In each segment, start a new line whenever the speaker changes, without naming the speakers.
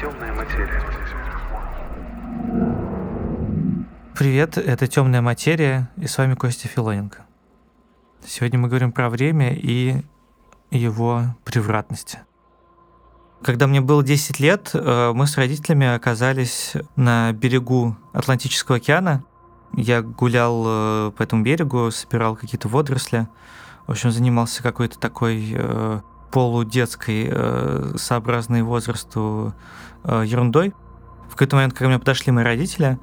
Темная материя.
Привет, это «Темная материя» и с вами Костя Филоненко. Сегодня мы говорим про время и его превратности. Когда мне было 10 лет, э, мы с родителями оказались на берегу Атлантического океана. Я гулял э, по этому берегу, собирал какие-то водоросли. В общем, занимался какой-то такой э, полудетской, сообразной возрасту ерундой. В какой-то момент, ко мне подошли мои родители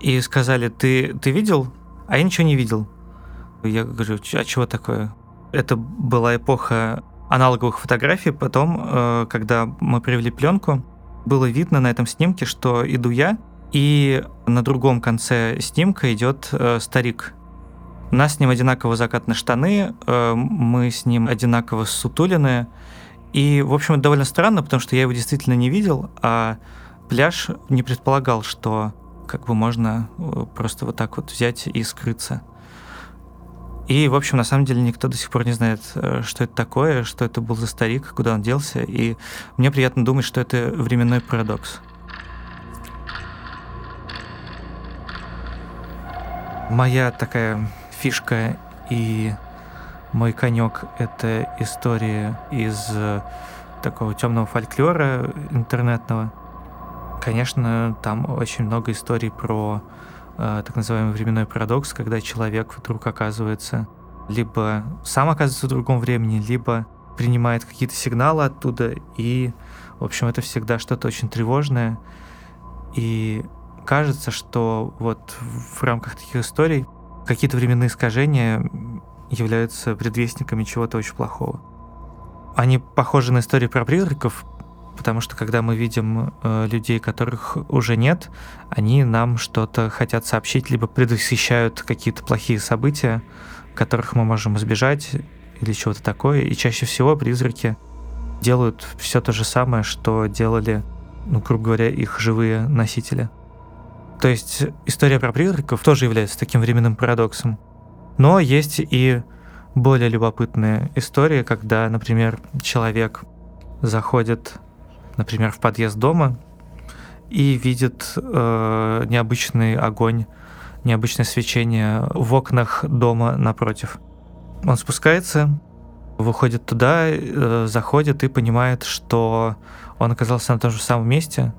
и сказали, ты, ты видел? А я ничего не видел. Я говорю, а чего такое? Это была эпоха аналоговых фотографий. Потом, э, когда мы привели пленку, было видно на этом снимке, что иду я, и на другом конце снимка идет э, старик. У нас с ним одинаково закатные штаны, э, мы с ним одинаково сутулины. И, в общем, это довольно странно, потому что я его действительно не видел, а пляж не предполагал, что как бы можно просто вот так вот взять и скрыться. И, в общем, на самом деле никто до сих пор не знает, э, что это такое, что это был за старик, куда он делся. И мне приятно думать, что это временной парадокс. Моя такая фишка и мой конек — это история из э, такого темного фольклора интернетного. Конечно, там очень много историй про Э, так называемый временной парадокс, когда человек вдруг оказывается либо сам оказывается в другом времени, либо принимает какие-то сигналы оттуда, и, в общем, это всегда что-то очень тревожное. И кажется, что вот в рамках таких историй какие-то временные искажения являются предвестниками чего-то очень плохого. Они похожи на истории про призраков, потому что когда мы видим э, людей, которых уже нет, они нам что-то хотят сообщить, либо предвосхищают какие-то плохие события, которых мы можем избежать или чего-то такое. И чаще всего призраки делают все то же самое, что делали, ну, грубо говоря, их живые носители. То есть история про призраков тоже является таким временным парадоксом. Но есть и более любопытные истории, когда, например, человек заходит например, в подъезд дома и видит э, необычный огонь, необычное свечение в окнах дома напротив. Он спускается, выходит туда, э, заходит и понимает, что он оказался на том же самом месте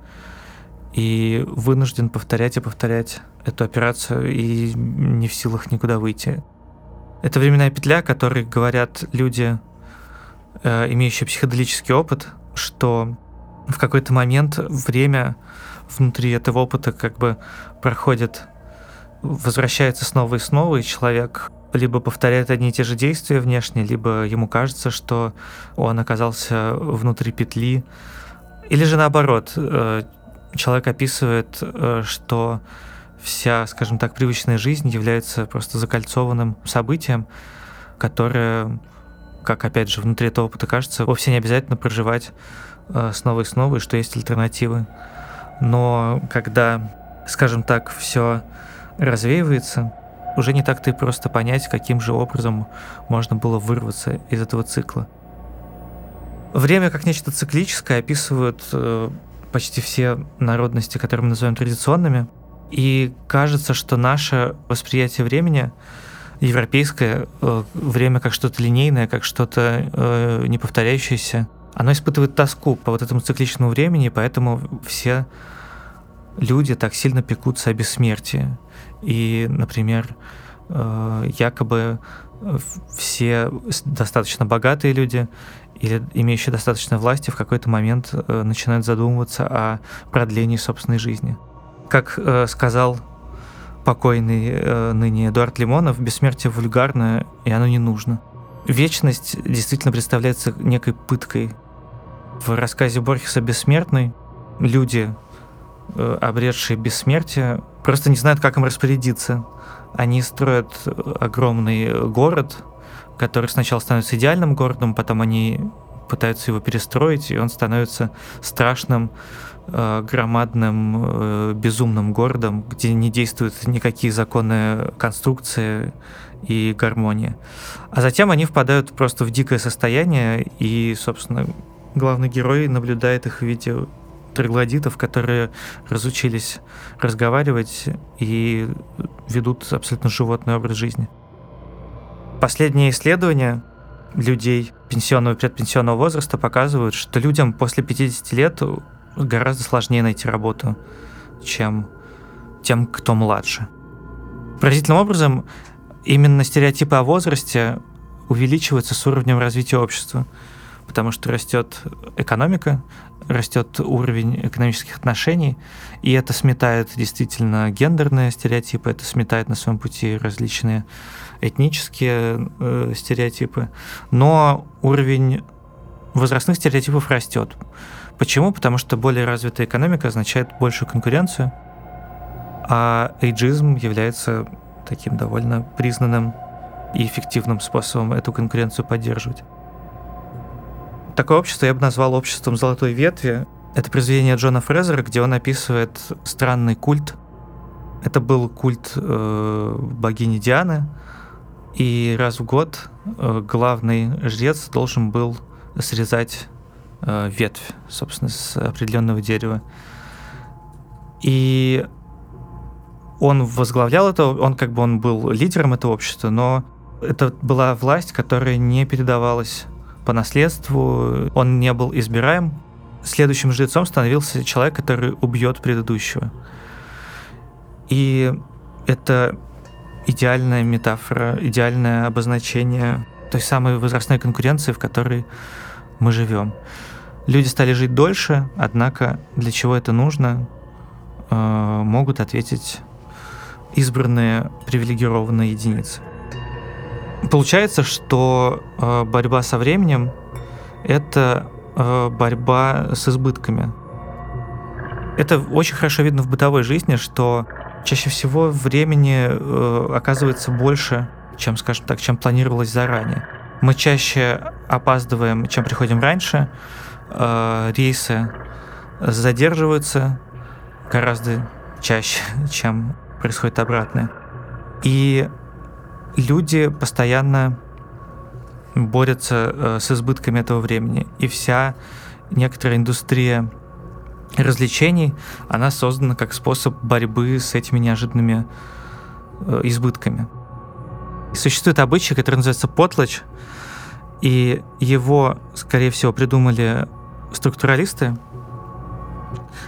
и вынужден повторять и повторять эту операцию и не в силах никуда выйти. Это временная петля, о которой говорят люди, э, имеющие психоделический опыт, что в какой-то момент время внутри этого опыта как бы проходит, возвращается снова и снова, и человек либо повторяет одни и те же действия внешне, либо ему кажется, что он оказался внутри петли. Или же наоборот, э, человек описывает, э, что вся, скажем так, привычная жизнь является просто закольцованным событием, которое, как опять же внутри этого опыта кажется, вовсе не обязательно проживать Э, снова и снова, и что есть альтернативы. Но когда, скажем так, все развеивается, уже не так-то и просто понять, каким же образом можно было вырваться из этого цикла. Время как нечто циклическое описывают э, почти все народности, которые мы называем традиционными. И кажется, что наше восприятие времени европейское, э, время как что-то линейное, как что-то э, неповторяющееся, оно испытывает тоску по вот этому цикличному времени, поэтому все люди так сильно пекутся о бессмертии. И, например, э, якобы все достаточно богатые люди или имеющие достаточно власти в какой-то момент э, начинают задумываться о продлении собственной жизни. Как э, сказал покойный ныне Эдуард Лимонов, бессмертие вульгарное, и оно не нужно. Вечность действительно представляется некой пыткой в рассказе Борхеса «Бессмертный» люди, э, обретшие бессмертие, просто не знают, как им распорядиться. Они строят огромный город, который сначала становится идеальным городом, потом они пытаются его перестроить, и он становится страшным, э, громадным, э, безумным городом, где не действуют никакие законы конструкции и гармония. А затем они впадают просто в дикое состояние, и, собственно, главный герой наблюдает их в виде троглодитов, которые разучились разговаривать и ведут абсолютно животный образ жизни. Последние исследования людей пенсионного и предпенсионного возраста показывают, что людям после 50 лет гораздо сложнее найти работу, чем тем, кто младше. Поразительным образом, именно стереотипы о возрасте увеличиваются с уровнем развития общества, потому что растет экономика, растет уровень экономических отношений, и это сметает действительно гендерные стереотипы, это сметает на своем пути различные этнические э, стереотипы, но уровень возрастных стереотипов растет. Почему? Потому что более развитая экономика означает большую конкуренцию, а эйджизм является таким довольно признанным и эффективным способом эту конкуренцию поддерживать. Такое общество я бы назвал обществом золотой ветви. Это произведение Джона Фрезера, где он описывает странный культ. Это был культ э, богини Дианы, и раз в год э, главный жрец должен был срезать э, ветвь, собственно, с определенного дерева. И он возглавлял это, он как бы он был лидером этого общества, но это была власть, которая не передавалась по наследству, он не был избираем. Следующим жрецом становился человек, который убьет предыдущего. И это идеальная метафора, идеальное обозначение той самой возрастной конкуренции, в которой мы живем. Люди стали жить дольше, однако для чего это нужно, э, могут ответить избранные привилегированные единицы. Получается, что э, борьба со временем — это э, борьба с избытками. Это очень хорошо видно в бытовой жизни, что чаще всего времени э, оказывается больше, чем, скажем так, чем планировалось заранее. Мы чаще опаздываем, чем приходим раньше. Э, рейсы задерживаются гораздо чаще, чем происходит обратное. И люди постоянно борются э, с избытками этого времени. И вся некоторая индустрия развлечений, она создана как способ борьбы с этими неожиданными э, избытками. Существует обычай, который называется потлач, и его, скорее всего, придумали структуралисты,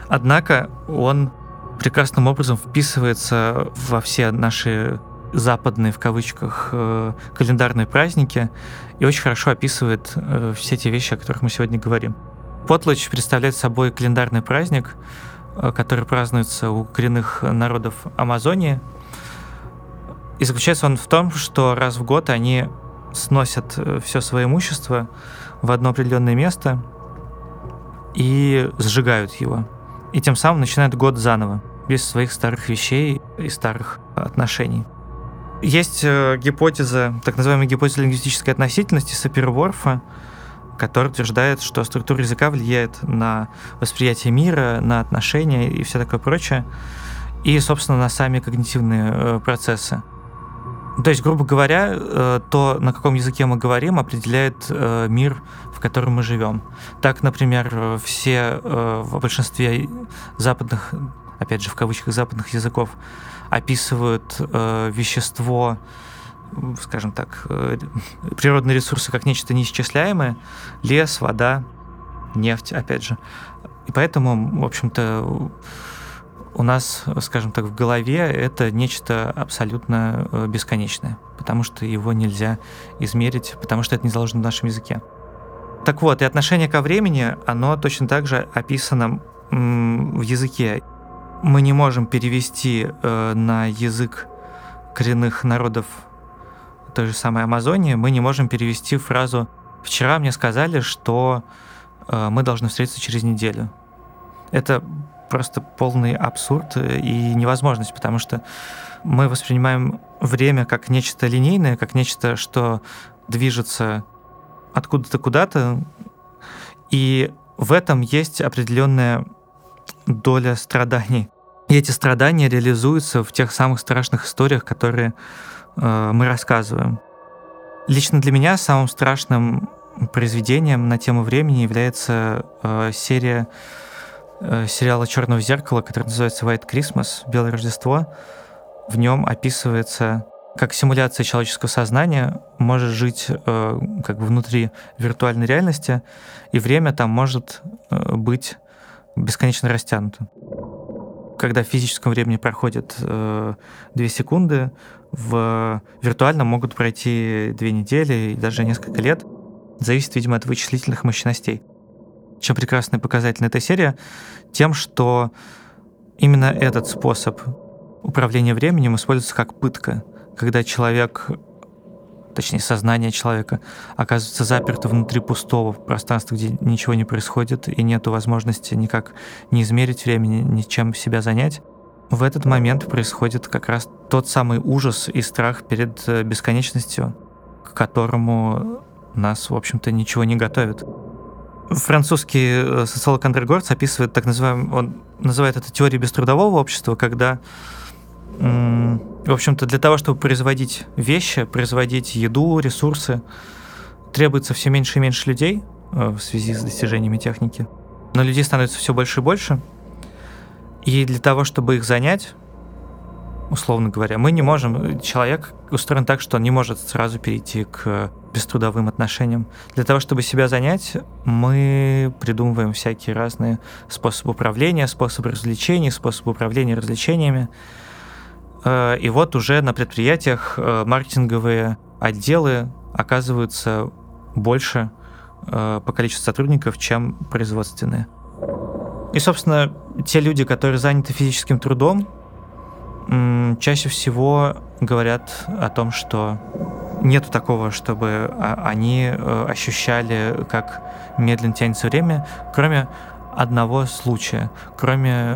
однако он прекрасным образом вписывается во все наши западные, в кавычках, э, календарные праздники и очень хорошо описывает э, все те вещи, о которых мы сегодня говорим. Потлач представляет собой календарный праздник, э, который празднуется у коренных народов Амазонии. И заключается он в том, что раз в год они сносят все свое имущество в одно определенное место и сжигают его. И тем самым начинают год заново, без своих старых вещей и старых отношений. Есть э, гипотеза, так называемая гипотеза лингвистической относительности Саперворфа, который утверждает, что структура языка влияет на восприятие мира, на отношения и все такое прочее, и, собственно, на сами когнитивные э, процессы. То есть, грубо говоря, э, то, на каком языке мы говорим, определяет мир, в котором мы живем. Так, например, все в большинстве западных, опять же, в кавычках западных языков, описывают э, вещество, скажем так, э, природные ресурсы как нечто неисчисляемое, лес, вода, нефть, опять же. И поэтому, в общем-то, у нас, скажем так, в голове это нечто абсолютно э, бесконечное, потому что его нельзя измерить, потому что это не заложено в нашем языке. Так вот, и отношение ко времени, оно точно так же описано в языке мы не можем перевести э, на язык коренных народов той же самой Амазонии, мы не можем перевести фразу «Вчера мне сказали, что э, мы должны встретиться через неделю». Это просто полный абсурд и невозможность, потому что мы воспринимаем время как нечто линейное, как нечто, что движется откуда-то куда-то, и в этом есть определенная доля страданий. И эти страдания реализуются в тех самых страшных историях, которые э, мы рассказываем. Лично для меня самым страшным произведением на тему времени является э, серия э, сериала Черного зеркала, который называется White Christmas, Белое Рождество. В нем описывается, как симуляция человеческого сознания может жить э, как бы внутри виртуальной реальности, и время там может э, быть бесконечно растянуто. Когда в физическом времени проходит э, 2 секунды, в виртуальном могут пройти две недели и даже несколько лет. Зависит, видимо, от вычислительных мощностей. Чем прекрасный показатель этой серии? Тем, что именно этот способ управления временем используется как пытка, когда человек, точнее сознание человека, оказывается заперто внутри пустого пространства, где ничего не происходит и нет возможности никак не измерить времени, ничем себя занять. В этот момент происходит как раз тот самый ужас и страх перед э, бесконечностью, к которому нас, в общем-то, ничего не готовит. Французский э, социолог Андре Горц описывает так называемый, он называет это теорией беструдового общества, когда, в общем-то, для того, чтобы производить вещи, производить еду, ресурсы, требуется все меньше и меньше людей э, в связи с достижениями техники. Но людей становится все больше и больше. И для того, чтобы их занять, условно говоря, мы не можем, человек устроен так, что он не может сразу перейти к беструдовым отношениям. Для того, чтобы себя занять, мы придумываем всякие разные способы управления, способы развлечений, способы управления развлечениями. Э, и вот уже на предприятиях э, маркетинговые отделы оказываются больше э, по количеству сотрудников, чем производственные. И, собственно, те люди, которые заняты физическим трудом, чаще всего говорят о том, что нету такого, чтобы а, они ощущали, как медленно тянется время, кроме одного случая, кроме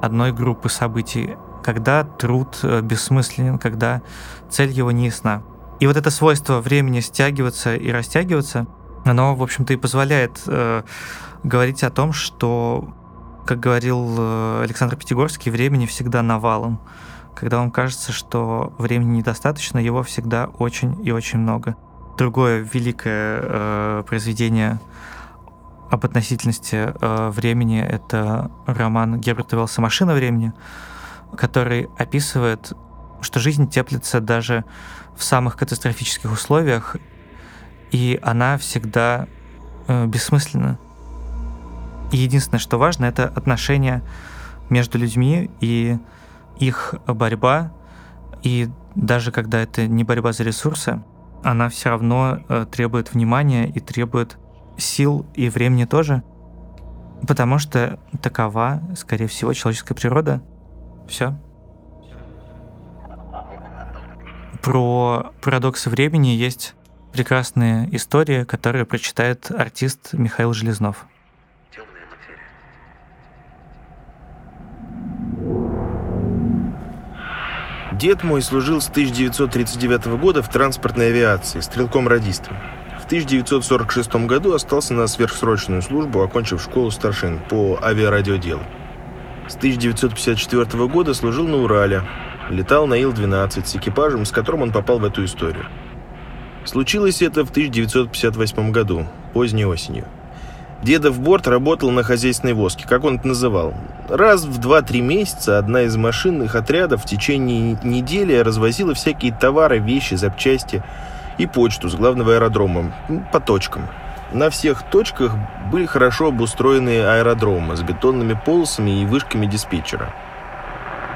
одной группы событий, когда труд э, бессмысленен, когда цель его не ясна. И вот это свойство времени стягиваться и растягиваться, оно, в общем-то, и позволяет э, говорить о том, что, как говорил Александр Пятигорский, времени всегда навалом. Когда вам кажется, что времени недостаточно, его всегда очень и очень много. Другое великое э, произведение об относительности э, времени — это роман Герберта Велса «Машина времени», который описывает, что жизнь теплится даже в самых катастрофических условиях, и она всегда э, бессмысленна. И единственное, что важно, это отношения между людьми и их борьба, и даже когда это не борьба за ресурсы, она все равно э, требует внимания и требует сил и времени тоже, потому что такова, скорее всего, человеческая природа. Все. Про парадоксы времени есть прекрасная история, которую прочитает артист Михаил Железнов.
Дед мой служил с 1939 года в транспортной авиации, стрелком-радистом. В 1946 году остался на сверхсрочную службу, окончив школу старшин по авиарадиоделу. С 1954 года служил на Урале, летал на Ил-12 с экипажем, с которым он попал в эту историю. Случилось это в 1958 году, поздней осенью. Дедов борт работал на хозяйственной воске, как он это называл. Раз в 2-3 месяца одна из машинных отрядов в течение недели развозила всякие товары, вещи, запчасти и почту с главного аэродрома по точкам. На всех точках были хорошо обустроенные аэродромы с бетонными полосами и вышками диспетчера.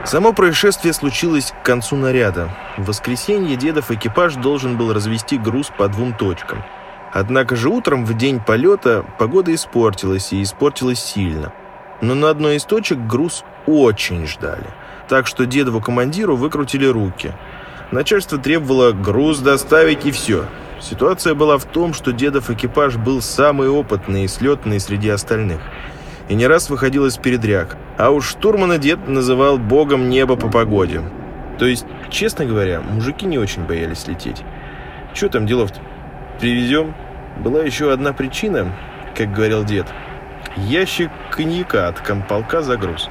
Само происшествие случилось к концу наряда. В воскресенье дедов экипаж должен был развести груз по двум точкам – Однако же утром в день полета погода испортилась и испортилась сильно. Но на одной из точек груз очень ждали. Так что дедову командиру выкрутили руки. Начальство требовало груз доставить и все. Ситуация была в том, что дедов экипаж был самый опытный и слетный среди остальных. И не раз выходил из передряг. А уж штурмана дед называл богом неба по погоде. То есть, честно говоря, мужики не очень боялись лететь. Что там делов-то? Привезем, была еще одна причина, как говорил дед. Ящик коньяка от комполка за груз.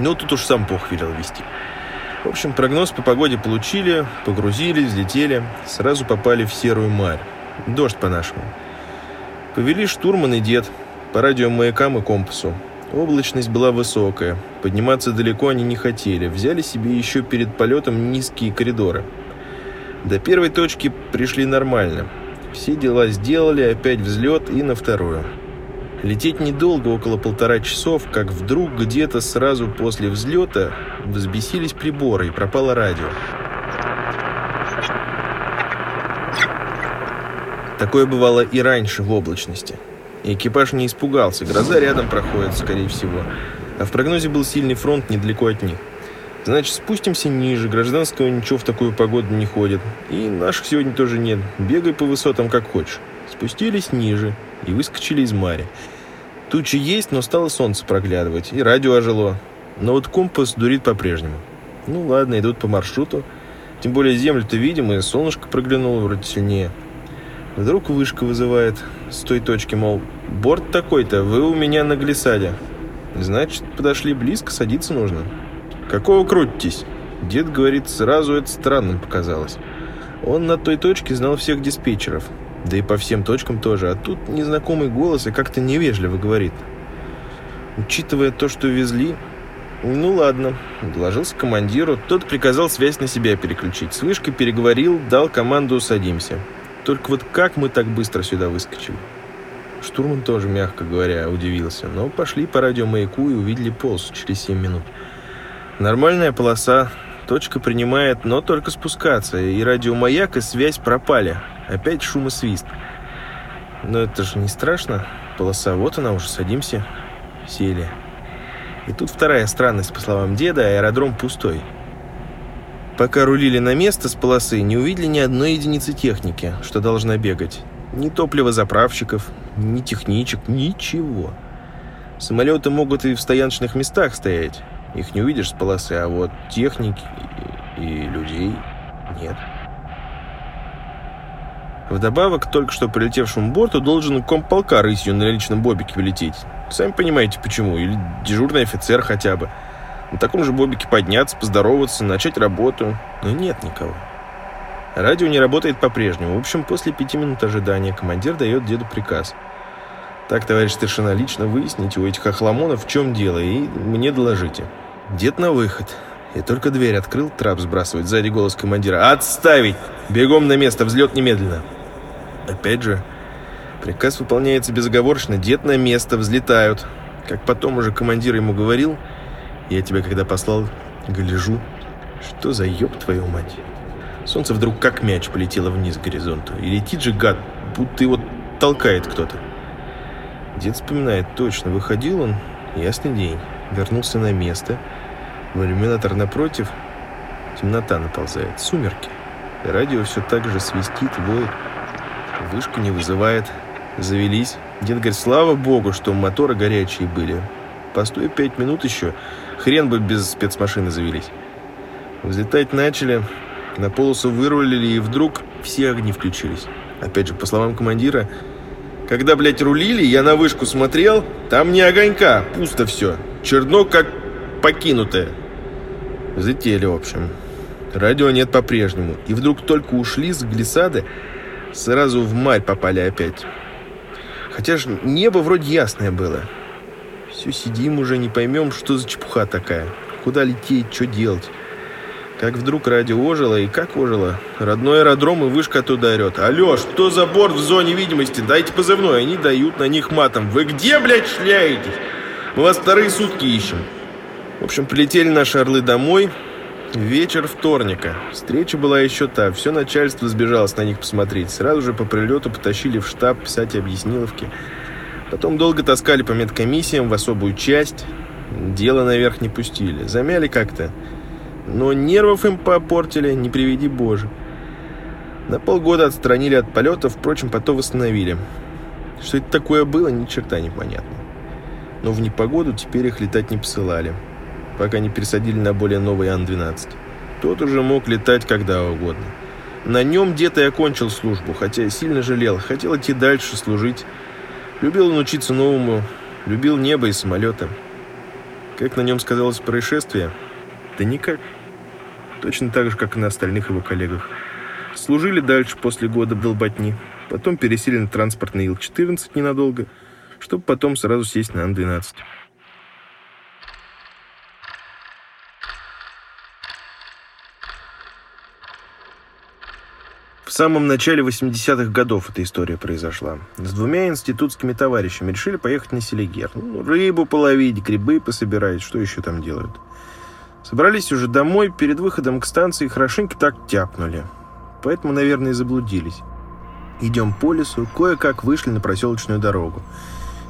Но тут уж сам Бог велел вести. В общем, прогноз по погоде получили, погрузились, взлетели, сразу попали в серую марь. Дождь по-нашему. Повели штурман и дед по радиомаякам и компасу. Облачность была высокая. Подниматься далеко они не хотели. Взяли себе еще перед полетом низкие коридоры. До первой точки пришли нормально. Все дела сделали, опять взлет и на вторую. Лететь недолго, около полтора часов, как вдруг где-то сразу после взлета взбесились приборы и пропало радио. Такое бывало и раньше в облачности. И экипаж не испугался, гроза рядом проходит, скорее всего. А в прогнозе был сильный фронт недалеко от них. Значит, спустимся ниже, гражданского ничего в такую погоду не ходит. И наших сегодня тоже нет. Бегай по высотам как хочешь. Спустились ниже и выскочили из мари. Тучи есть, но стало солнце проглядывать, и радио ожило. Но вот компас дурит по-прежнему. Ну ладно, идут по маршруту. Тем более землю-то видим, и солнышко проглянуло вроде сильнее. Вдруг вышка вызывает с той точки, мол, борт такой-то, вы у меня на глиссаде. Значит, подошли близко, садиться нужно. Какого крутитесь? Дед говорит, сразу это странным показалось. Он на той точке знал всех диспетчеров. Да и по всем точкам тоже. А тут незнакомый голос и как-то невежливо говорит. Учитывая то, что везли, ну ладно, доложился командиру. Тот приказал связь на себя переключить. С вышкой переговорил, дал команду «садимся». Только вот как мы так быстро сюда выскочили? Штурман тоже, мягко говоря, удивился. Но пошли по радиомаяку и увидели полосу через 7 минут. Нормальная полоса, точка принимает, но только спускаться. И радиомаяк, и связь пропали. Опять шум и свист. Но это же не страшно. Полоса, вот она уже, садимся. Сели. И тут вторая странность, по словам деда, аэродром пустой. Пока рулили на место с полосы, не увидели ни одной единицы техники, что должна бегать. Ни топливозаправщиков, ни техничек, ничего. Самолеты могут и в стояночных местах стоять. Их не увидишь с полосы, а вот техники и людей нет. Вдобавок, только что прилетевшему борту должен комполка рысью на личном бобике влететь. Сами понимаете, почему. Или дежурный офицер хотя бы. На таком же бобике подняться, поздороваться, начать работу. Но нет никого. Радио не работает по-прежнему. В общем, после пяти минут ожидания командир дает деду приказ. Так, товарищ старшина, лично выясните у этих охламонов, в чем дело, и мне доложите. Дед на выход. И только дверь открыл, трап сбрасывает. Сзади голос командира. «Отставить! Бегом на место, взлет немедленно!» Опять же, приказ выполняется безоговорочно. Дед на место, взлетают. Как потом уже командир ему говорил, я тебя когда послал, гляжу. Что за ёб твою мать? Солнце вдруг как мяч полетело вниз к горизонту. И летит же гад, будто его толкает кто-то. Дед вспоминает, точно, выходил он, ясный день, вернулся на место. В иллюминатор напротив темнота наползает, сумерки. Радио все так же свистит, воет. Вышка не вызывает. Завелись. Дед говорит, слава богу, что моторы горячие были. Постой пять минут еще, хрен бы без спецмашины завелись. Взлетать начали, на полосу вырулили, и вдруг все огни включились. Опять же, по словам командира, когда, блядь, рулили, я на вышку смотрел, там не огонька, пусто все. Черно, как покинутое. Взлетели, в общем. Радио нет по-прежнему. И вдруг только ушли с глиссады, сразу в марь попали опять. Хотя ж небо вроде ясное было. Все сидим уже, не поймем, что за чепуха такая. Куда лететь, что делать. Как вдруг радио ожило, и как ожило. Родной аэродром и вышка оттуда орет. Алло, что за борт в зоне видимости? Дайте позывной. Они дают на них матом. Вы где, блядь, шляетесь? Мы вас вторые сутки ищем. В общем, прилетели наши орлы домой. Вечер вторника. Встреча была еще та. Все начальство сбежалось на них посмотреть. Сразу же по прилету потащили в штаб писать объясниловки. Потом долго таскали по медкомиссиям в особую часть. Дело наверх не пустили. Замяли как-то. Но нервов им попортили, не приведи боже. На полгода отстранили от полета, впрочем, потом восстановили. Что это такое было, ни черта непонятно. Но в непогоду теперь их летать не посылали, пока не пересадили на более новый Ан-12. Тот уже мог летать когда угодно. На нем где-то и окончил службу, хотя сильно жалел, хотел идти дальше служить. Любил он учиться новому, любил небо и самолеты. Как на нем сказалось происшествие? Да никак точно так же, как и на остальных его коллегах. Служили дальше после года долботни, потом пересели на транспортный Ил-14 ненадолго, чтобы потом сразу сесть на Ан-12. В самом начале 80-х годов эта история произошла. С двумя институтскими товарищами решили поехать на Селигер. Ну, рыбу половить, грибы пособирать, что еще там делают. Собрались уже домой, перед выходом к станции хорошенько так тяпнули. Поэтому, наверное, и заблудились. Идем по лесу, кое-как вышли на проселочную дорогу.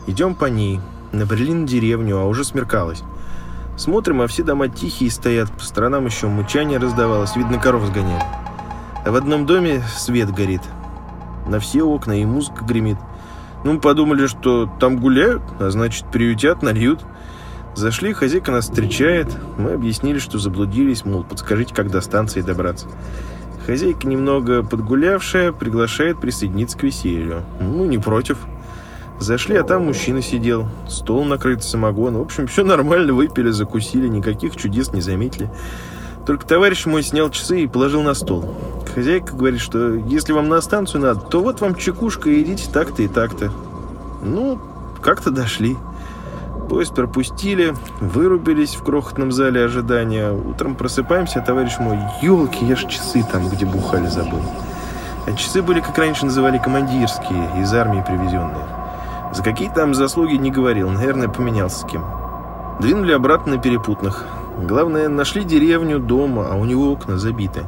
Идем по ней, набрели на деревню, а уже смеркалось. Смотрим, а все дома тихие стоят, по сторонам еще мучание раздавалось, видно, коров сгоняли. А в одном доме свет горит. На все окна и музыка гремит. Ну, мы подумали, что там гуляют, а значит, приютят, нальют. Зашли, хозяйка нас встречает. Мы объяснили, что заблудились, мол, подскажите, как до станции добраться. Хозяйка, немного подгулявшая, приглашает присоединиться к веселью. Ну, не против. Зашли, а там мужчина сидел. Стол накрыт самогон. В общем, все нормально, выпили, закусили, никаких чудес не заметили. Только товарищ мой снял часы и положил на стол. Хозяйка говорит, что если вам на станцию надо, то вот вам чекушка, идите так-то и так-то. Ну, как-то дошли. Поезд пропустили, вырубились в крохотном зале ожидания. Утром просыпаемся, а товарищ мой, елки, я ж часы там, где бухали, забыл. А часы были, как раньше называли, командирские, из армии привезенные. За какие там заслуги не говорил, наверное, поменялся с кем. Двинули обратно на перепутных. Главное, нашли деревню, дом, а у него окна забиты.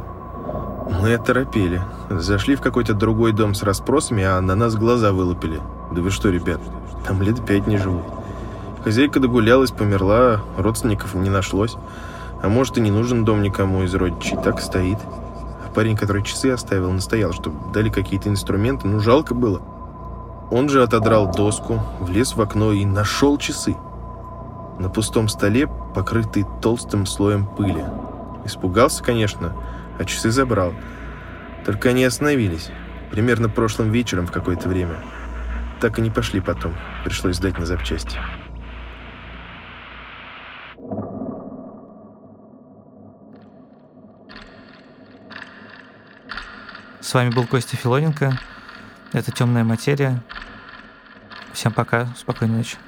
Мы оторопели. Зашли в какой-то другой дом с расспросами, а на нас глаза вылупили. Да вы что, ребят, там лет пять не живут. Хозяйка догулялась, померла, родственников не нашлось. А может, и не нужен дом никому из родичей, так стоит. А парень, который часы оставил, настоял, чтобы дали какие-то инструменты, ну, жалко было. Он же отодрал доску, влез в окно и нашел часы. На пустом столе, покрытый толстым слоем пыли. Испугался, конечно, а часы забрал. Только они остановились. Примерно прошлым вечером в какое-то время. Так и не пошли потом. Пришлось сдать на запчасти.
С вами был Костя Филоненко. Это «Темная материя». Всем пока, спокойной ночи.